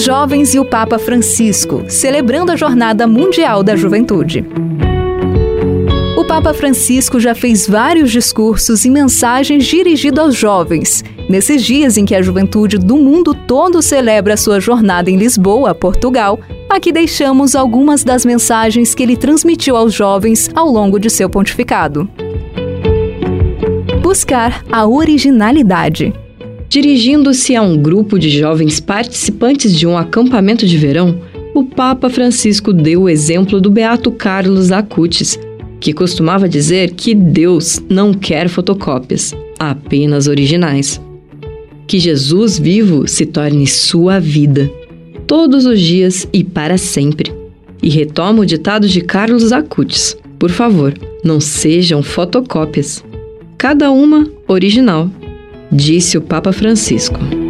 jovens e o Papa Francisco, celebrando a Jornada Mundial da Juventude. O Papa Francisco já fez vários discursos e mensagens dirigidos aos jovens. Nesses dias em que a juventude do mundo todo celebra sua jornada em Lisboa, Portugal, aqui deixamos algumas das mensagens que ele transmitiu aos jovens ao longo de seu pontificado. Buscar a originalidade. Dirigindo-se a um grupo de jovens participantes de um acampamento de verão, o Papa Francisco deu o exemplo do beato Carlos Acutis, que costumava dizer que Deus não quer fotocópias, apenas originais. Que Jesus vivo se torne sua vida, todos os dias e para sempre. E retoma o ditado de Carlos Acutis: por favor, não sejam fotocópias, cada uma original, disse o Papa Francisco.